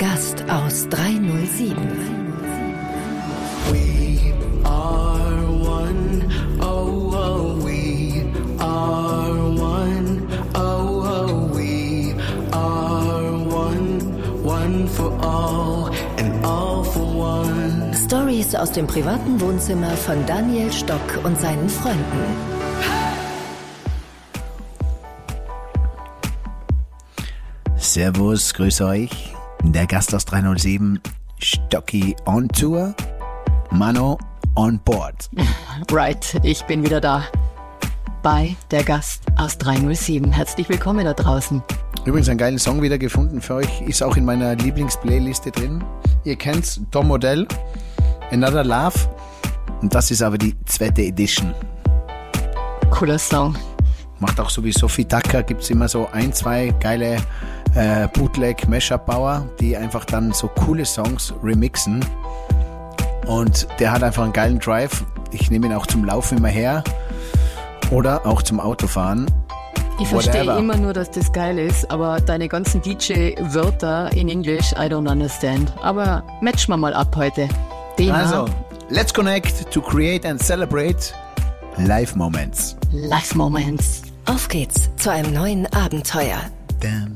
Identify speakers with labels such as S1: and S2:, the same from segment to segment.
S1: Gast aus 307.
S2: We are one, oh, oh, we are one, oh, oh, we are one, one for all and all for one.
S1: Stories aus dem privaten Wohnzimmer von Daniel Stock und seinen Freunden.
S3: Servus, grüß euch. Der Gast aus 307, Stocki on Tour, Mano on Board.
S4: Right, ich bin wieder da. Bei der Gast aus 307. Herzlich willkommen da draußen.
S3: Übrigens einen geilen Song wieder gefunden für euch, ist auch in meiner Lieblingsplayliste drin. Ihr kennt's, Tom Modell, Another Love. Und das ist aber die zweite Edition.
S4: Cooler Song.
S3: Macht auch so wie Sophie Tucker, gibt's immer so ein, zwei geile äh, Bootleg Mashup Bauer, die einfach dann so coole Songs remixen. Und der hat einfach einen geilen Drive. Ich nehme ihn auch zum Laufen immer her oder auch zum Autofahren.
S4: Ich verstehe
S3: Whatever.
S4: immer nur, dass das geil ist, aber deine ganzen DJ-Wörter in Englisch, I don't understand. Aber matchen wir mal ab heute. Thema
S3: Also, let's connect to create and celebrate Life Moments.
S4: Life Moments.
S1: Auf geht's zu einem neuen Abenteuer.
S3: Damn.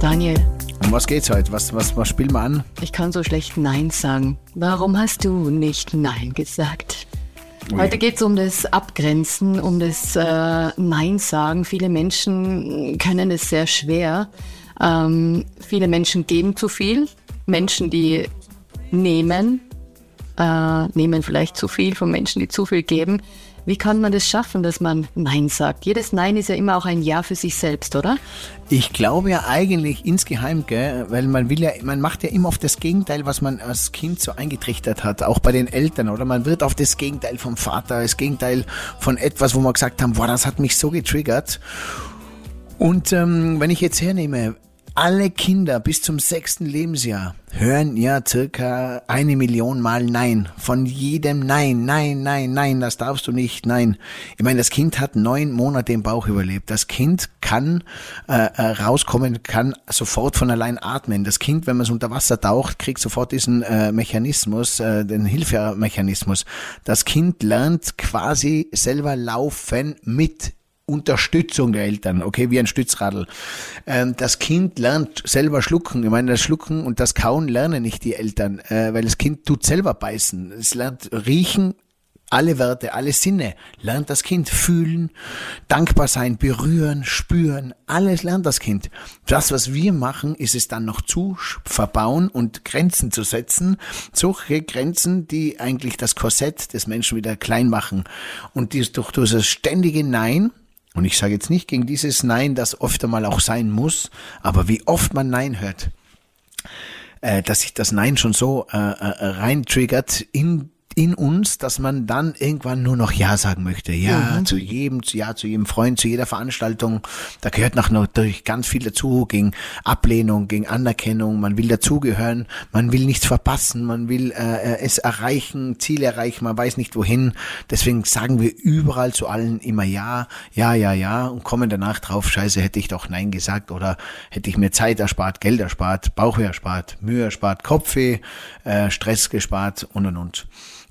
S4: Daniel,
S3: Um was geht's heute? Was, was, was spielen wir an?
S4: ich kann so schlecht Nein sagen. Warum hast du nicht Nein gesagt? Heute geht es um das Abgrenzen, um das äh, Nein sagen. Viele Menschen können es sehr schwer. Ähm, viele Menschen geben zu viel. Menschen, die nehmen, äh, nehmen vielleicht zu viel von Menschen, die zu viel geben. Wie kann man das schaffen, dass man Nein sagt? Jedes Nein ist ja immer auch ein Ja für sich selbst, oder?
S3: Ich glaube ja eigentlich insgeheim, gell, weil man will ja, man macht ja immer auf das Gegenteil, was man als Kind so eingetrichtert hat, auch bei den Eltern, oder? Man wird auf das Gegenteil vom Vater, das Gegenteil von etwas, wo man gesagt haben, boah, das hat mich so getriggert. Und ähm, wenn ich jetzt hernehme, alle Kinder bis zum sechsten Lebensjahr hören ja circa eine Million Mal Nein. Von jedem Nein, Nein, Nein, Nein, das darfst du nicht, Nein. Ich meine, das Kind hat neun Monate im Bauch überlebt. Das Kind kann äh, äh, rauskommen, kann sofort von allein atmen. Das Kind, wenn man es unter Wasser taucht, kriegt sofort diesen äh, Mechanismus, äh, den Hilfemechanismus. Das Kind lernt quasi selber laufen mit Unterstützung der Eltern, okay, wie ein Stützradl. Ähm, das Kind lernt selber schlucken. Ich meine, das Schlucken und das Kauen lernen nicht die Eltern, äh, weil das Kind tut selber beißen. Es lernt riechen, alle Werte, alle Sinne lernt das Kind fühlen, dankbar sein, berühren, spüren, alles lernt das Kind. Das, was wir machen, ist es dann noch zu verbauen und Grenzen zu setzen, solche Grenzen, die eigentlich das Korsett des Menschen wieder klein machen. Und dies durch dieses ständige Nein, und ich sage jetzt nicht gegen dieses Nein, das oft einmal auch sein muss, aber wie oft man Nein hört, äh, dass sich das Nein schon so äh, äh, reintriggert in in uns, dass man dann irgendwann nur noch Ja sagen möchte. Ja zu jedem, zu Ja zu jedem Freund, zu jeder Veranstaltung. Da gehört noch natürlich ganz viel dazu, gegen Ablehnung, gegen Anerkennung. Man will dazugehören, man will nichts verpassen, man will äh, es erreichen, Ziele erreichen, man weiß nicht wohin. Deswegen sagen wir überall zu allen immer Ja, ja, ja, ja und kommen danach drauf, scheiße, hätte ich doch Nein gesagt oder hätte ich mir Zeit erspart, Geld erspart, Bauchweh erspart, Mühe erspart, Kopfweh, äh, Stress gespart und und und.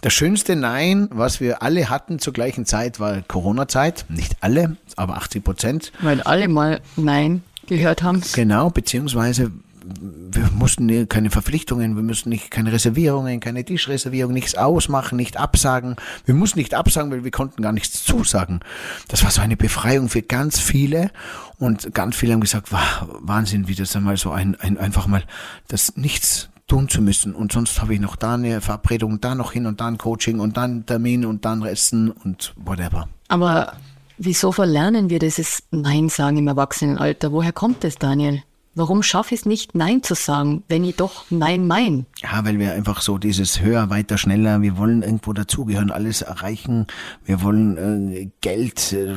S3: Das schönste Nein, was wir alle hatten zur gleichen Zeit, war Corona-Zeit. Nicht alle, aber 80 Prozent.
S4: Weil alle mal Nein gehört haben.
S3: Genau, beziehungsweise wir mussten keine Verpflichtungen, wir mussten nicht keine Reservierungen, keine Tischreservierung, nichts ausmachen, nicht absagen. Wir mussten nicht absagen, weil wir konnten gar nichts zusagen. Das war so eine Befreiung für ganz viele und ganz viele haben gesagt, wow, Wahnsinn, wie das einmal so ein, ein einfach mal das nichts tun zu müssen und sonst habe ich noch da eine Verabredung, da noch hin und da ein Coaching und dann einen Termin und dann Essen und whatever.
S4: Aber wieso verlernen wir dieses Nein sagen im Erwachsenenalter? Woher kommt es, Daniel? Warum schaffe ich es nicht, Nein zu sagen, wenn ich doch Nein mein?
S3: Ja, weil wir einfach so dieses höher, weiter, schneller, wir wollen irgendwo dazugehören, alles erreichen, wir wollen äh, Geld, äh,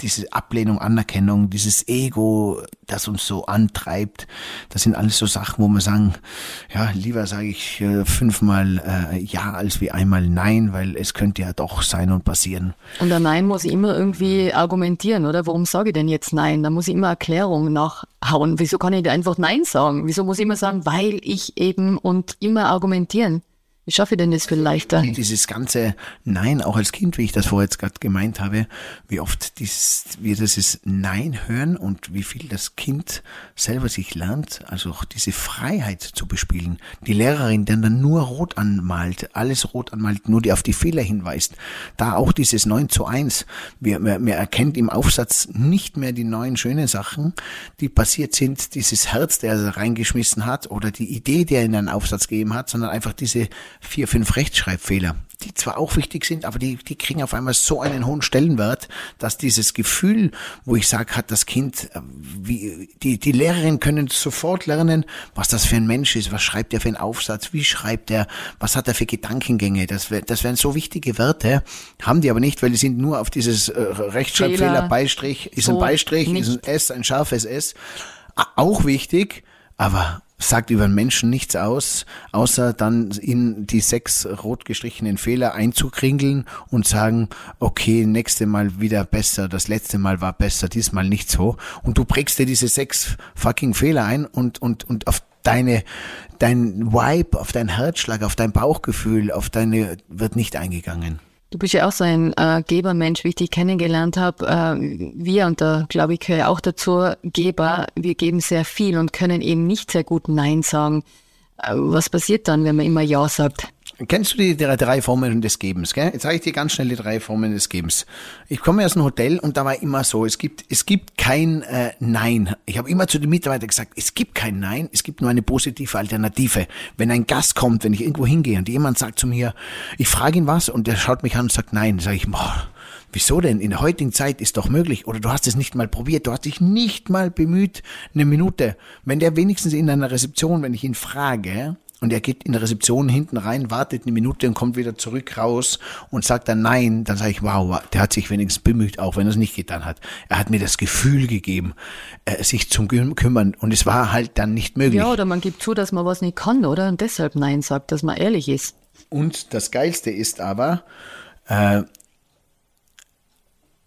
S3: diese Ablehnung, Anerkennung, dieses Ego, das uns so antreibt, das sind alles so Sachen, wo wir sagen, ja, lieber sage ich äh, fünfmal äh, ja als wie einmal nein, weil es könnte ja doch sein und passieren.
S4: Und ein Nein muss ich immer irgendwie argumentieren, oder? Warum sage ich denn jetzt Nein? Da muss ich immer Erklärung nachhauen. Wieso kann ich einfach Nein sagen? Wieso muss ich immer sagen, weil ich eben und immer argumentieren? Wie schaffe ich denn das viel leichter?
S3: Dieses ganze Nein, auch als Kind, wie ich das vorher jetzt gerade gemeint habe, wie oft dieses, wir dieses Nein hören und wie viel das Kind selber sich lernt, also auch diese Freiheit zu bespielen. Die Lehrerin, die dann nur rot anmalt, alles rot anmalt, nur die auf die Fehler hinweist. Da auch dieses 9 zu 1. Wir, wir, wir erkennt im Aufsatz nicht mehr die neuen schönen Sachen, die passiert sind, dieses Herz, der er reingeschmissen hat oder die Idee, die er in einen Aufsatz gegeben hat, sondern einfach diese vier, fünf Rechtschreibfehler, die zwar auch wichtig sind, aber die, die kriegen auf einmal so einen hohen Stellenwert, dass dieses Gefühl, wo ich sage, hat das Kind, äh, wie, die, die Lehrerin können sofort lernen, was das für ein Mensch ist, was schreibt er für einen Aufsatz, wie schreibt er, was hat er für Gedankengänge, das, das wären so wichtige Werte, haben die aber nicht, weil die sind nur auf dieses äh, Rechtschreibfehler,
S4: Fehler.
S3: Beistrich, ist
S4: So
S3: ein Beistrich,
S4: nicht.
S3: ist ein S, ein scharfes S, auch wichtig, aber sagt über Menschen nichts aus, außer dann in die sechs rot gestrichenen Fehler einzukringeln und sagen, okay, nächste Mal wieder besser, das letzte Mal war besser, diesmal nicht so. Und du prägst dir diese sechs fucking Fehler ein und, und, und auf deine, dein Vibe, auf dein Herzschlag, auf dein Bauchgefühl, auf deine, wird nicht eingegangen.
S4: Du bist ja auch so ein äh, Gebermensch, wie ich dich kennengelernt habe. Äh, wir, und da glaube ich, gehöre auch dazu, Geber, wir geben sehr viel und können eben nicht sehr gut Nein sagen. Äh, was passiert dann, wenn man immer Ja sagt?
S3: Kennst du die drei, Formen des Gebens? Gell? Jetzt sage ich dir ganz schnell die drei Formen des Gebens. Ich komme aus einem Hotel und da war immer so, es gibt, es gibt kein äh, Nein. Ich habe immer zu den Mitarbeitern gesagt, es gibt kein Nein, es gibt nur eine positive Alternative. Wenn ein Gast kommt, wenn ich irgendwo hingehe und jemand sagt zu mir, ich frage ihn was und der schaut mich an und sagt Nein, sage ich, boah, Wieso denn? In der heutigen Zeit ist doch möglich. Oder du hast es nicht mal probiert. Du hast dich nicht mal bemüht, eine Minute. Wenn der wenigstens in einer Rezeption, wenn ich ihn frage, und er geht in der Rezeption hinten rein, wartet eine Minute und kommt wieder zurück raus und sagt dann nein, dann sage ich, wow, der hat sich wenigstens bemüht, auch wenn er es nicht getan hat. Er hat mir das Gefühl gegeben, äh, sich zum Küm- kümmern und es war halt dann nicht möglich.
S4: Ja, oder man gibt zu, dass man was nicht kann, oder? Und deshalb Nein sagt, dass man ehrlich ist.
S3: Und das Geilste ist aber, äh,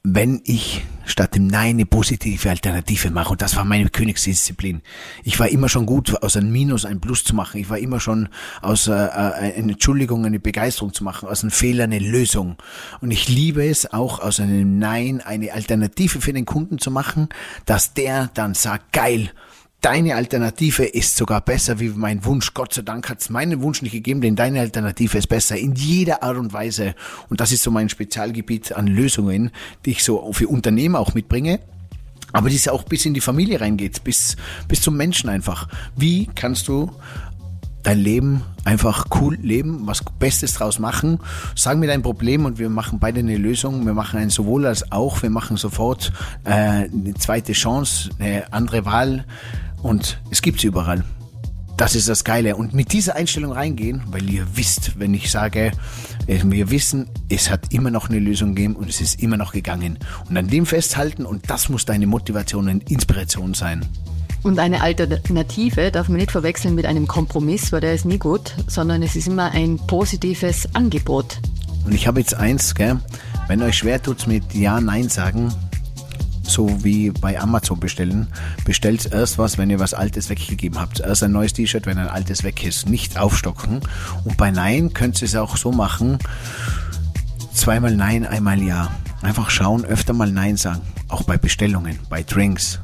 S3: wenn ich statt dem Nein eine positive Alternative mache. Und das war meine Königsdisziplin. Ich war immer schon gut, aus einem Minus ein Plus zu machen. Ich war immer schon aus äh, äh, einer Entschuldigung eine Begeisterung zu machen, aus einem Fehler eine Lösung. Und ich liebe es auch, aus einem Nein eine Alternative für den Kunden zu machen, dass der dann sagt, geil, Deine Alternative ist sogar besser wie mein Wunsch. Gott sei Dank hat es meinen Wunsch nicht gegeben, denn deine Alternative ist besser in jeder Art und Weise. Und das ist so mein Spezialgebiet an Lösungen, die ich so für Unternehmen auch mitbringe. Aber die es auch bis in die Familie reingeht, bis, bis zum Menschen einfach. Wie kannst du dein Leben einfach cool leben, was Bestes draus machen. Sag mir dein Problem und wir machen beide eine Lösung. Wir machen ein sowohl als auch. Wir machen sofort äh, eine zweite Chance, eine andere Wahl und es gibt's überall. Das ist das Geile. Und mit dieser Einstellung reingehen, weil ihr wisst, wenn ich sage, äh, wir wissen, es hat immer noch eine Lösung gegeben und es ist immer noch gegangen. Und an dem festhalten und das muss deine Motivation und Inspiration sein.
S4: Und eine Alternative darf man nicht verwechseln mit einem Kompromiss, weil der ist nie gut, sondern es ist immer ein positives Angebot.
S3: Und ich habe jetzt eins, gell? wenn euch schwer tut's mit Ja, Nein sagen, so wie bei Amazon bestellen, bestellt erst was, wenn ihr was Altes weggegeben habt. Erst ein neues T-Shirt, wenn ein altes weg ist. Nicht aufstocken. Und bei Nein könnt ihr es auch so machen, zweimal Nein, einmal Ja. Einfach schauen, öfter mal Nein sagen. Auch bei Bestellungen, bei Drinks.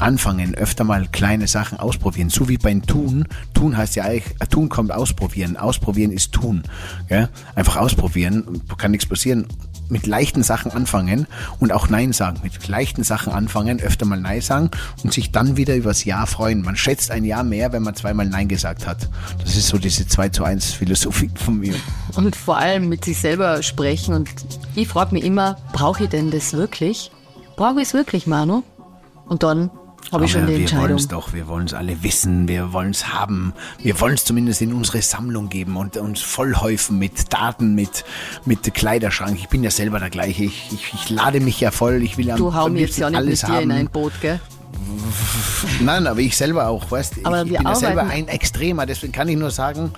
S3: Anfangen, öfter mal kleine Sachen ausprobieren. So wie beim Tun. Tun heißt ja eigentlich, äh, Tun kommt ausprobieren. Ausprobieren ist Tun. Gell? Einfach ausprobieren, kann nichts passieren. Mit leichten Sachen anfangen und auch Nein sagen. Mit leichten Sachen anfangen, öfter mal Nein sagen und sich dann wieder übers Ja freuen. Man schätzt ein Ja mehr, wenn man zweimal Nein gesagt hat. Das ist so diese 2 zu 1 Philosophie von mir.
S4: Und vor allem mit sich selber sprechen. Und ich frage mich immer, brauche ich denn das wirklich? Brauche ich es wirklich, Manu? Und dann Habe ich schon die
S3: wir wollen
S4: Entscheidung.
S3: es doch, wir wollen es alle wissen, wir wollen es haben, wir wollen es zumindest in unsere Sammlung geben und uns vollhäufen mit Daten, mit, mit Kleiderschrank. Ich bin ja selber der gleiche, ich, ich, ich lade mich ja voll, ich will ja
S4: Du hau mir jetzt ja nicht
S3: alles
S4: mit dir
S3: haben.
S4: in ein Boot, gell?
S3: Nein, aber ich selber auch, weißt
S4: Aber
S3: ich, ich
S4: wir
S3: bin ja selber ein Extremer, deswegen kann ich nur sagen,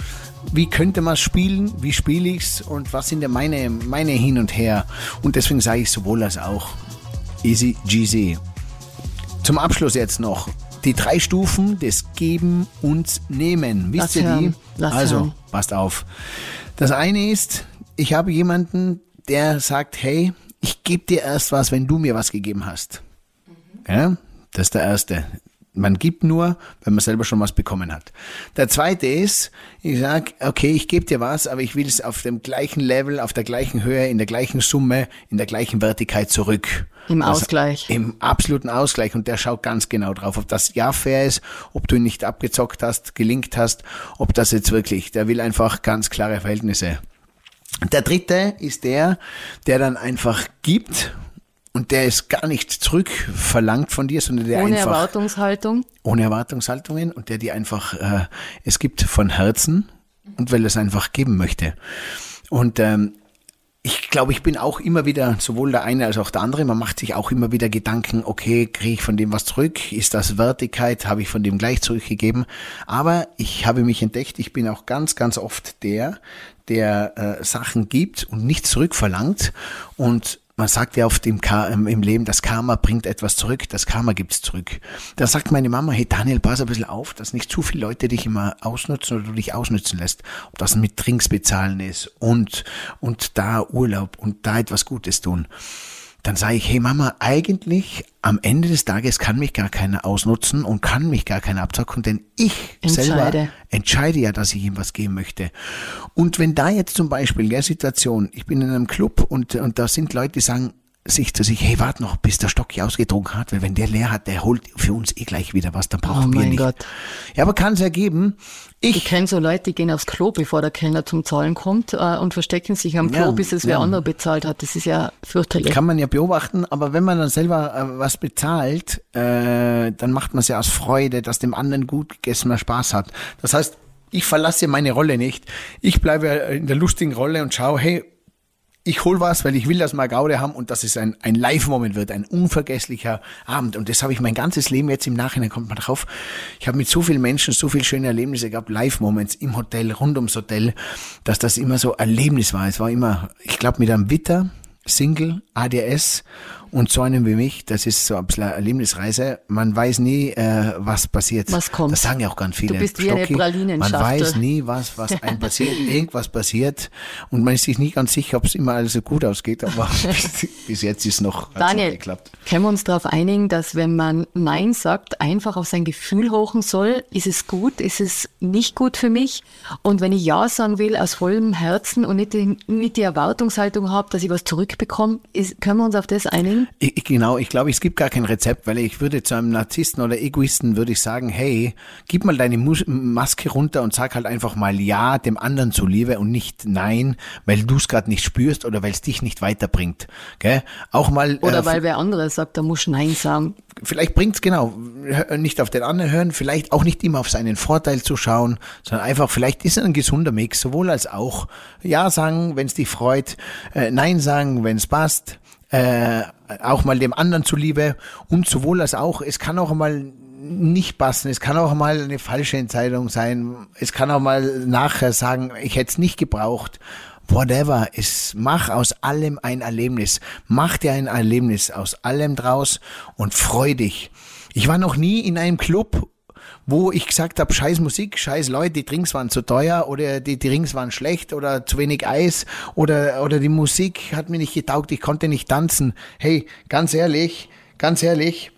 S3: wie könnte man spielen, wie spiele ich's und was sind ja meine, meine Hin und Her. Und deswegen sage ich sowohl als auch. Easy GZ. Zum Abschluss jetzt noch die drei Stufen des Geben und Nehmen. Wisst
S4: Lass
S3: ihr
S4: hören,
S3: die?
S4: lass
S3: also,
S4: hören.
S3: passt auf. Das eine ist, ich habe jemanden, der sagt, hey, ich gebe dir erst was, wenn du mir was gegeben hast. Ja, das ist der erste. Man gibt nur, wenn man selber schon was bekommen hat. Der zweite ist, ich sag, okay, ich gebe dir was, aber ich will es auf dem gleichen Level, auf der gleichen Höhe, in der gleichen Summe, in der gleichen Wertigkeit zurück.
S4: Im
S3: Das-
S4: Ausgleich.
S3: Im absoluten Ausgleich. Und der schaut ganz genau drauf, ob das ja fair ist, ob du ihn nicht abgezockt hast, gelingt hast, ob das jetzt wirklich, der will einfach ganz klare Verhältnisse. Der dritte ist der, der dann einfach gibt und der es gar nicht zurückverlangt von dir, sondern der
S4: Ohne
S3: einfach
S4: Erwartungshaltung.
S3: ohne Erwartungshaltungen und der dir einfach äh, es gibt von Herzen und weil er es einfach geben möchte. Und ähm, ich glaube, ich bin auch immer wieder, sowohl der eine als auch der andere, man macht sich auch immer wieder Gedanken, okay, kriege ich von dem was zurück? Ist das Wertigkeit? Habe ich von dem gleich zurückgegeben? Aber ich habe mich entdeckt, ich bin auch ganz, ganz oft der, der äh, Sachen gibt und nicht zurückverlangt und man sagt ja oft im, im Leben, das Karma bringt etwas zurück, das Karma gibt's zurück. Da sagt meine Mama, hey Daniel, pass ein bisschen auf, dass nicht zu viele Leute dich immer ausnutzen oder du dich ausnutzen lässt. Ob das mit Drinks bezahlen ist und, und da Urlaub und da etwas Gutes tun. Dann sage ich, hey Mama, eigentlich am Ende des Tages kann mich gar keiner ausnutzen und kann mich gar keiner abzocken, denn ich selber
S4: Entscheide.
S3: entscheide ja, dass ich ihm was geben möchte. Und wenn da jetzt zum Beispiel der Situation, ich bin in einem Club und, und da sind Leute, die sagen sich zu sich, hey, warte noch, bis der Stock hier ausgetrunken hat, weil wenn der leer hat, der holt für uns eh gleich wieder was, dann brauchen
S4: Oh
S3: wir
S4: mein
S3: nicht.
S4: Gott.
S3: Ja, aber kann es ergeben,
S4: Ich
S3: ich,
S4: kenne so Leute, die gehen aufs Klo, bevor der Kellner zum Zahlen kommt äh, und verstecken sich am Klo,
S3: Ja,
S4: bis es wer
S3: ja.
S4: andere bezahlt hat. Das ist ja fürchterlich.
S3: kann man ja beobachten, aber wenn man dann selber äh, was bezahlt, äh, dann macht man es ja aus Freude, dass dem anderen gut gegessen man Spaß hat. Das heißt, ich verlasse meine Rolle nicht. Ich bleibe in der lustigen Rolle und schaue, hey, ich hol was, weil ich will, dass wir Gaude haben und dass es ein, ein Live-Moment wird, ein unvergesslicher Abend. Und das habe ich mein ganzes Leben jetzt im Nachhinein kommt man drauf. Ich habe mit so vielen Menschen so viele schöne Erlebnisse gehabt, Live-Moments im Hotel, rund ums Hotel, dass das immer so Erlebnis war. Es war immer, ich glaube, mit einem Witter, Single, ADS und so einem wie mich, das ist so ein bisschen eine Erlebnisreise. Man weiß nie, äh, was passiert.
S4: Was kommt.
S3: Das sagen ja auch ganz viele.
S4: Du bist wie eine
S3: Stocki, Man
S4: Pralinenschachtel.
S3: weiß nie, was, was einem passiert. Irgendwas passiert und man ist sich nicht ganz sicher, ob es immer alles so gut ausgeht, aber bis, bis jetzt ist noch, hat's noch
S4: Daniel,
S3: geklappt.
S4: können wir uns darauf einigen, dass wenn man Nein sagt, einfach auf sein Gefühl hochen soll, ist es gut, ist es nicht gut für mich? Und wenn ich Ja sagen will, aus vollem Herzen und nicht die, nicht die Erwartungshaltung habe, dass ich was zurückbekomme, ist, können wir uns auf das einigen?
S3: Ich, genau, ich glaube, es gibt gar kein Rezept, weil ich würde zu einem Narzissten oder Egoisten würde ich sagen, hey, gib mal deine Mus Maske runter und sag halt einfach mal Ja dem anderen zuliebe und nicht Nein, weil du es gerade nicht spürst oder weil es dich nicht weiterbringt. Gell? Auch mal
S4: Oder
S3: äh,
S4: weil wer andere sagt, da muss Nein sagen.
S3: vielleicht bringt's genau hör- nicht auf den anderen hören, vielleicht auch nicht immer auf seinen Vorteil zu schauen, sondern einfach vielleicht ist es ein gesunder Mix, sowohl als auch ja sagen, wenn es dich freut, äh, nein sagen, wenn es passt, äh, auch mal dem anderen zuliebe und sowohl als auch, es kann auch mal nicht passen, es kann auch mal eine falsche Entscheidung sein, es kann auch mal nachher sagen, ich hätte es nicht gebraucht. Whatever, es mach aus allem ein Erlebnis. Mach dir ein Erlebnis aus allem draus und freu dich. Ich war noch nie in einem Club, wo ich gesagt habe, scheiß Musik, scheiß Leute, die Drinks waren zu teuer oder die Drinks waren schlecht oder zu wenig Eis oder, oder die Musik hat mir nicht getaugt, ich konnte nicht tanzen. Hey, ganz ehrlich, ganz ehrlich,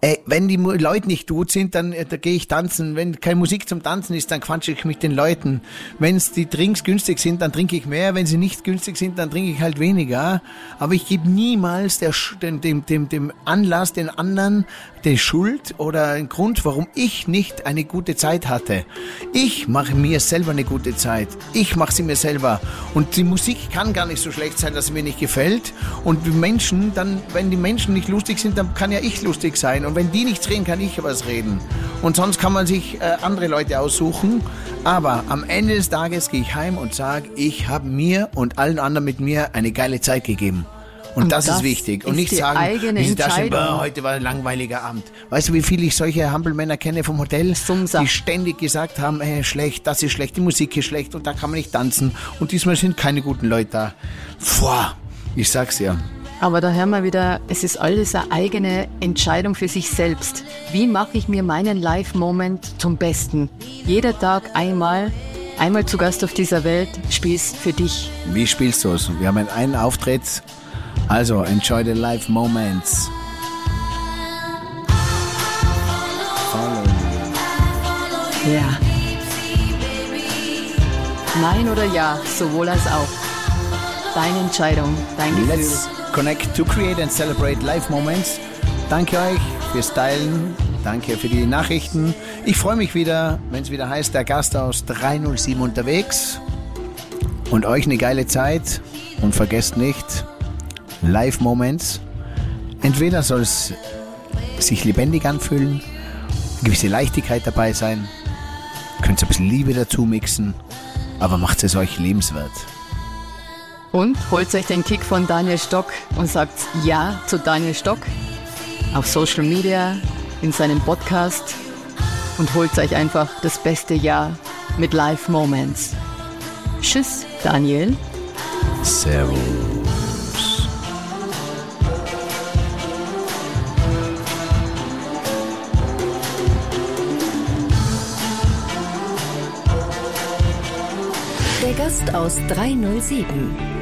S3: Ey, wenn die Leute nicht gut sind, dann äh, da gehe ich tanzen. Wenn keine Musik zum Tanzen ist, dann quatsche ich mit den Leuten. Wenn die Drinks günstig sind, dann trinke ich mehr. Wenn sie nicht günstig sind, dann trinke ich halt weniger. Aber ich gebe niemals der, dem, dem, dem, dem Anlass, den anderen, die Schuld oder einen Grund, warum ich nicht eine gute Zeit hatte. Ich mache mir selber eine gute Zeit. Ich mache sie mir selber. Und die Musik kann gar nicht so schlecht sein, dass sie mir nicht gefällt. Und die Menschen, dann, wenn die Menschen nicht lustig sind, dann kann ja ich lustig sein. Sein. Und wenn die nichts reden, kann ich was reden. Und sonst kann man sich äh, andere Leute aussuchen. Aber am Ende des Tages gehe ich heim und sage, ich habe mir und allen anderen mit mir eine geile Zeit gegeben. Und,
S4: Und
S3: das,
S4: das
S3: ist wichtig. Und
S4: ist
S3: nicht sagen, wie sie da
S4: Entscheidung.
S3: "Boah, heute war ein langweiliger Abend. Weißt du, wie viele ich solche Hampelmänner kenne vom Hotel,
S4: Sumser.
S3: die ständig gesagt haben, hey, schlecht, das ist schlecht, die Musik ist schlecht und da kann man nicht tanzen. Und diesmal sind keine guten Leute da. Boah, ich sag's ja.
S4: Aber da hören wir wieder, es ist alles eine eigene Entscheidung für sich selbst. Wie mache ich mir meinen Live-Moment zum Besten? Jeder Tag einmal, einmal zu Gast auf dieser Welt, spiel's für dich.
S3: Wie spielst du es? Wir haben einen Auftritt. Also, enjoy the life moments.
S4: Ja. Nein oder ja, sowohl als auch. Deine Entscheidung, dein Gefühl.
S3: Let's connect to create and celebrate life moments. Danke euch fürs Teilen. Danke für die Nachrichten. Ich freue mich wieder, wenn es wieder heißt, der Gast aus 307 unterwegs. Und euch eine geile Zeit. Und vergesst nicht, Live Moments. Entweder soll es sich lebendig anfühlen, eine gewisse Leichtigkeit dabei sein, könnt ihr ein bisschen Liebe dazu mixen, aber macht es euch lebenswert.
S4: Und holt euch den Kick von Daniel Stock und sagt Ja zu Daniel Stock auf Social Media, in seinem Podcast und holt euch einfach das beste Jahr mit Live Moments. Tschüss, Daniel.
S3: Servus.
S1: Der Gast aus 307.